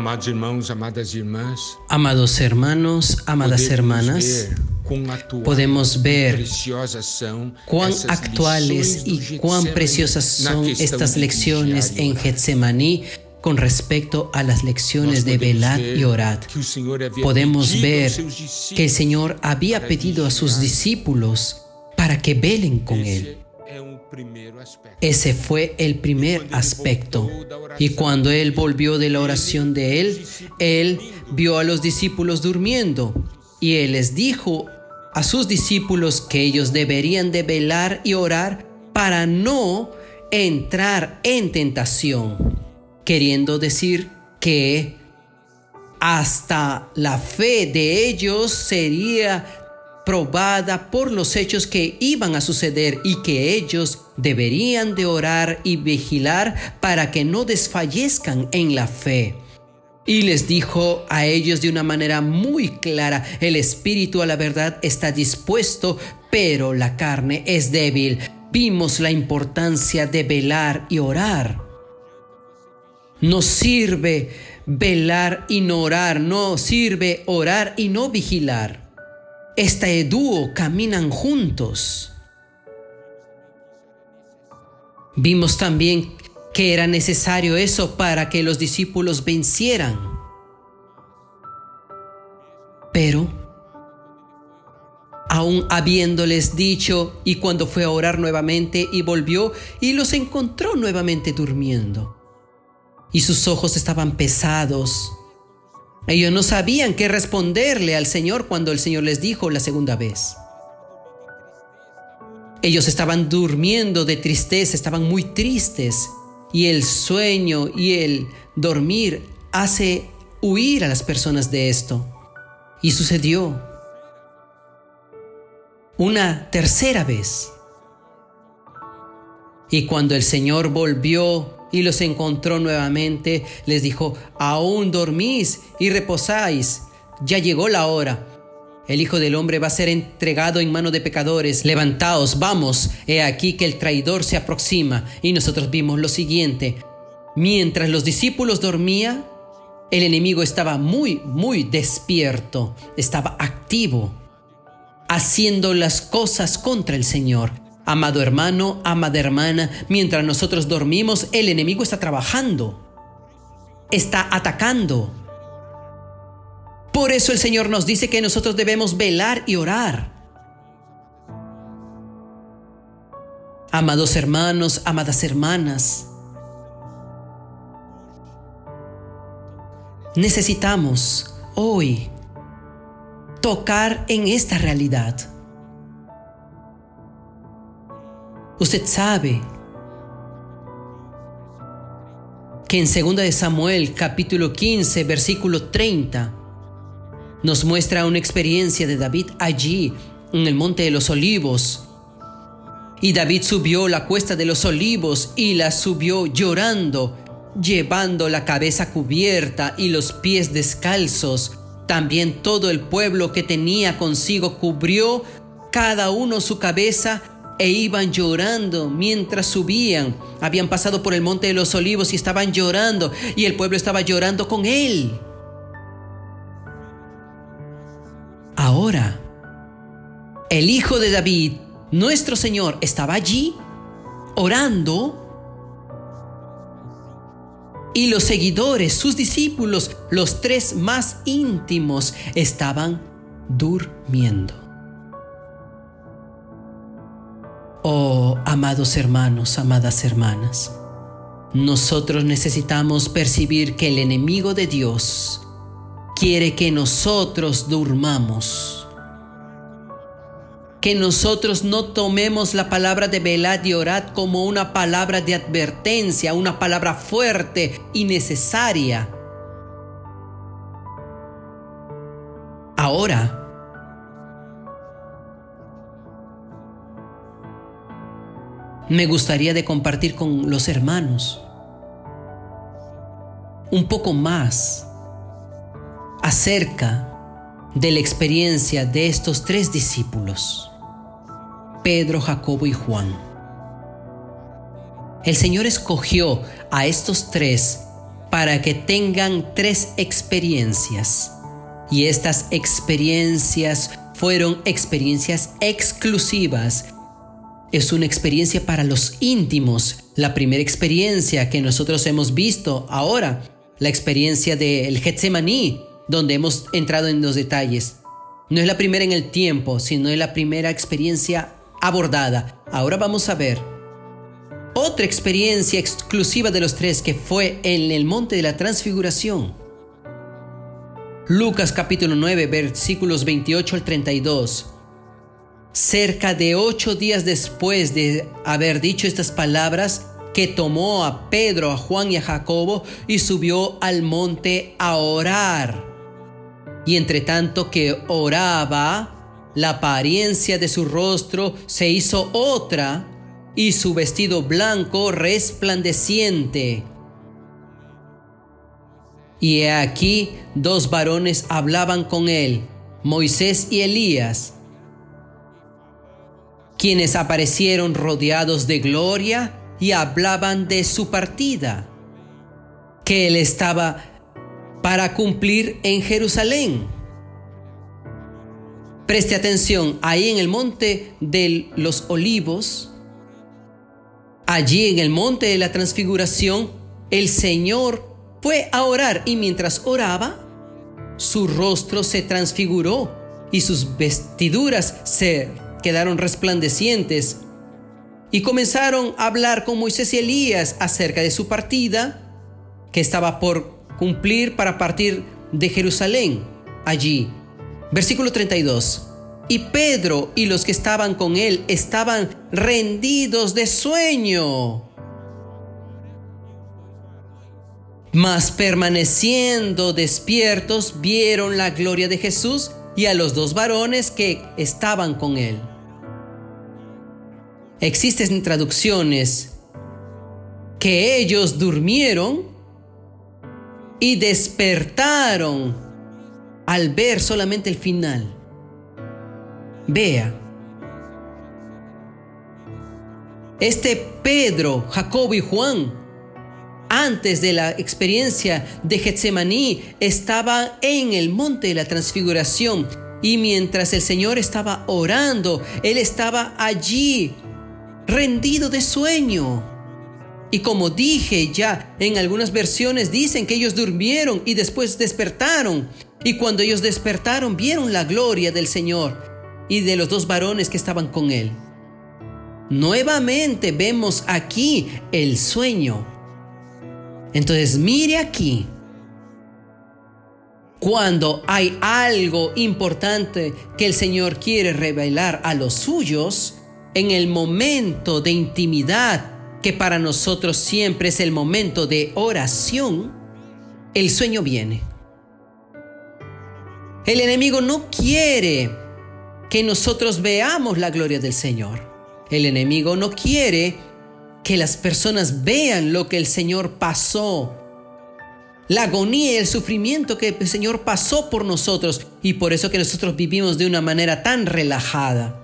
Amados irmãos, amadas irmãs, Amados hermanos, amadas hermanas, podemos ver cuán actuales y cuán preciosas son estas lecciones en. Getsemaní con respecto a las lecciones de velad y orad. Podemos ver que el Señor había pedido a sus discípulos para que velen con Él. Ese fue el primer aspecto. Y cuando Él volvió de la oración de Él, Él vio a los discípulos durmiendo. Y Él les dijo a sus discípulos que ellos deberían de velar y orar para no entrar en tentación. Queriendo decir que hasta la fe de ellos sería probada por los hechos que iban a suceder y que ellos deberían de orar y vigilar para que no desfallezcan en la fe. Y les dijo a ellos de una manera muy clara, el espíritu a la verdad está dispuesto, pero la carne es débil. Vimos la importancia de velar y orar. No sirve velar y no orar, no sirve orar y no vigilar. Este dúo caminan juntos. Vimos también que era necesario eso para que los discípulos vencieran. Pero, aún habiéndoles dicho, y cuando fue a orar nuevamente y volvió y los encontró nuevamente durmiendo, y sus ojos estaban pesados, ellos no sabían qué responderle al Señor cuando el Señor les dijo la segunda vez. Ellos estaban durmiendo de tristeza, estaban muy tristes y el sueño y el dormir hace huir a las personas de esto. Y sucedió una tercera vez. Y cuando el Señor volvió y los encontró nuevamente, les dijo, aún dormís y reposáis, ya llegó la hora. El Hijo del Hombre va a ser entregado en mano de pecadores. Levantaos, vamos, he aquí que el traidor se aproxima. Y nosotros vimos lo siguiente. Mientras los discípulos dormían, el enemigo estaba muy, muy despierto, estaba activo, haciendo las cosas contra el Señor. Amado hermano, amada hermana, mientras nosotros dormimos, el enemigo está trabajando, está atacando. Por eso el Señor nos dice que nosotros debemos velar y orar. Amados hermanos, amadas hermanas, necesitamos hoy tocar en esta realidad. Usted sabe que en 2 de Samuel capítulo 15 versículo 30 nos muestra una experiencia de David allí en el monte de los olivos. Y David subió la cuesta de los olivos y la subió llorando, llevando la cabeza cubierta y los pies descalzos. También todo el pueblo que tenía consigo cubrió cada uno su cabeza e iban llorando mientras subían. Habían pasado por el monte de los olivos y estaban llorando y el pueblo estaba llorando con él. Ahora, el hijo de David, nuestro Señor, estaba allí orando y los seguidores, sus discípulos, los tres más íntimos, estaban durmiendo. Oh, amados hermanos, amadas hermanas, nosotros necesitamos percibir que el enemigo de Dios quiere que nosotros durmamos. Que nosotros no tomemos la palabra de velad y orad como una palabra de advertencia, una palabra fuerte y necesaria. Ahora, me gustaría de compartir con los hermanos un poco más acerca de la experiencia de estos tres discípulos, Pedro, Jacobo y Juan. El Señor escogió a estos tres para que tengan tres experiencias. Y estas experiencias fueron experiencias exclusivas. Es una experiencia para los íntimos. La primera experiencia que nosotros hemos visto ahora, la experiencia del Getsemaní, donde hemos entrado en los detalles. No es la primera en el tiempo, sino es la primera experiencia abordada. Ahora vamos a ver otra experiencia exclusiva de los tres que fue en el monte de la transfiguración. Lucas capítulo 9 versículos 28 al 32. Cerca de ocho días después de haber dicho estas palabras, que tomó a Pedro, a Juan y a Jacobo y subió al monte a orar. Y entre tanto que oraba, la apariencia de su rostro se hizo otra y su vestido blanco resplandeciente. Y he aquí dos varones hablaban con él, Moisés y Elías, quienes aparecieron rodeados de gloria y hablaban de su partida, que él estaba para cumplir en Jerusalén. Preste atención, ahí en el monte de los olivos, Allí en el monte de la transfiguración, el Señor fue a orar y mientras oraba, su rostro se transfiguró y sus vestiduras se quedaron resplandecientes. Y comenzaron a hablar con Moisés y Elías acerca de su partida, que estaba por cumplir para partir de Jerusalén allí. Versículo 32. Y Pedro y los que estaban con él estaban rendidos de sueño. Mas permaneciendo despiertos vieron la gloria de Jesús y a los dos varones que estaban con él. Existen traducciones que ellos durmieron y despertaron al ver solamente el final. Vea. Este Pedro, Jacobo y Juan, antes de la experiencia de Getsemaní, estaban en el monte de la transfiguración y mientras el Señor estaba orando, Él estaba allí, rendido de sueño. Y como dije ya, en algunas versiones dicen que ellos durmieron y después despertaron. Y cuando ellos despertaron, vieron la gloria del Señor y de los dos varones que estaban con él. Nuevamente vemos aquí el sueño. Entonces mire aquí. Cuando hay algo importante que el Señor quiere revelar a los suyos, en el momento de intimidad, que para nosotros siempre es el momento de oración, el sueño viene. El enemigo no quiere que nosotros veamos la gloria del Señor. El enemigo no quiere que las personas vean lo que el Señor pasó, la agonía y el sufrimiento que el Señor pasó por nosotros y por eso que nosotros vivimos de una manera tan relajada.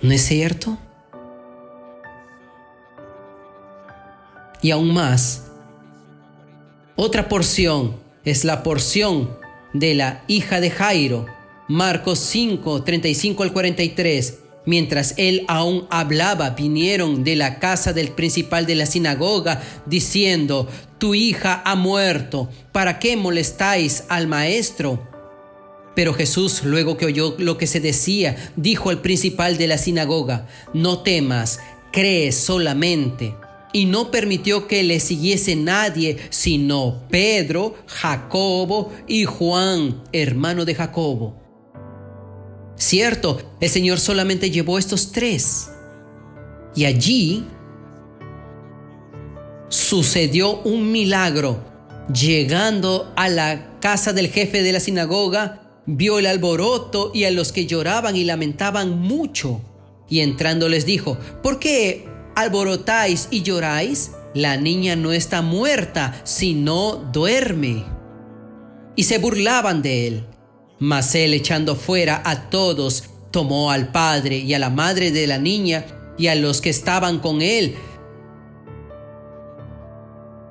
¿No es cierto? Y aún más, otra porción es la porción de la hija de Jairo. Marcos 5, 35 al 43. Mientras él aún hablaba, vinieron de la casa del principal de la sinagoga, diciendo, Tu hija ha muerto, ¿para qué molestáis al maestro? Pero Jesús, luego que oyó lo que se decía, dijo al principal de la sinagoga, No temas, cree solamente y no permitió que le siguiese nadie, sino Pedro, Jacobo y Juan, hermano de Jacobo. Cierto, el Señor solamente llevó estos tres. Y allí sucedió un milagro. Llegando a la casa del jefe de la sinagoga, vio el alboroto y a los que lloraban y lamentaban mucho. Y entrando les dijo, ¿por qué alborotáis y lloráis? La niña no está muerta, sino duerme. Y se burlaban de él. Mas él echando fuera a todos, tomó al padre y a la madre de la niña y a los que estaban con él.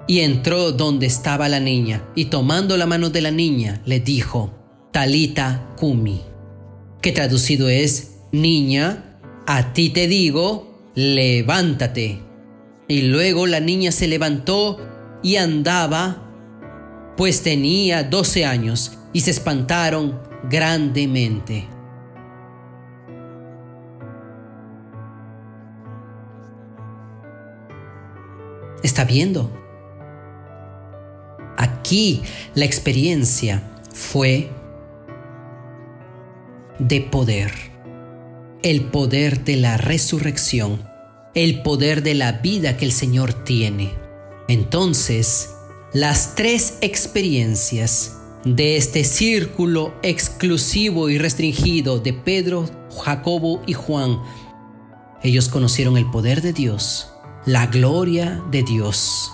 Y entró donde estaba la niña, y tomando la mano de la niña, le dijo, Talita Kumi, que traducido es, Niña, a ti te digo, levántate. Y luego la niña se levantó y andaba, pues tenía doce años, y se espantaron grandemente. Está viendo. Aquí la experiencia fue de poder. El poder de la resurrección. El poder de la vida que el Señor tiene. Entonces, las tres experiencias de este círculo exclusivo y restringido de Pedro, Jacobo y Juan, ellos conocieron el poder de Dios, la gloria de Dios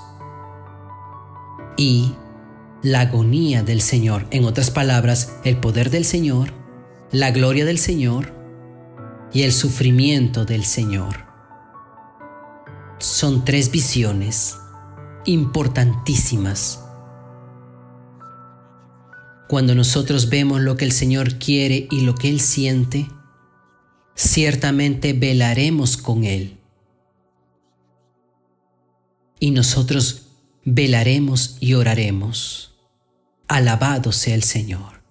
y la agonía del Señor. En otras palabras, el poder del Señor, la gloria del Señor y el sufrimiento del Señor. Son tres visiones importantísimas. Cuando nosotros vemos lo que el Señor quiere y lo que Él siente, ciertamente velaremos con Él. Y nosotros velaremos y oraremos. Alabado sea el Señor.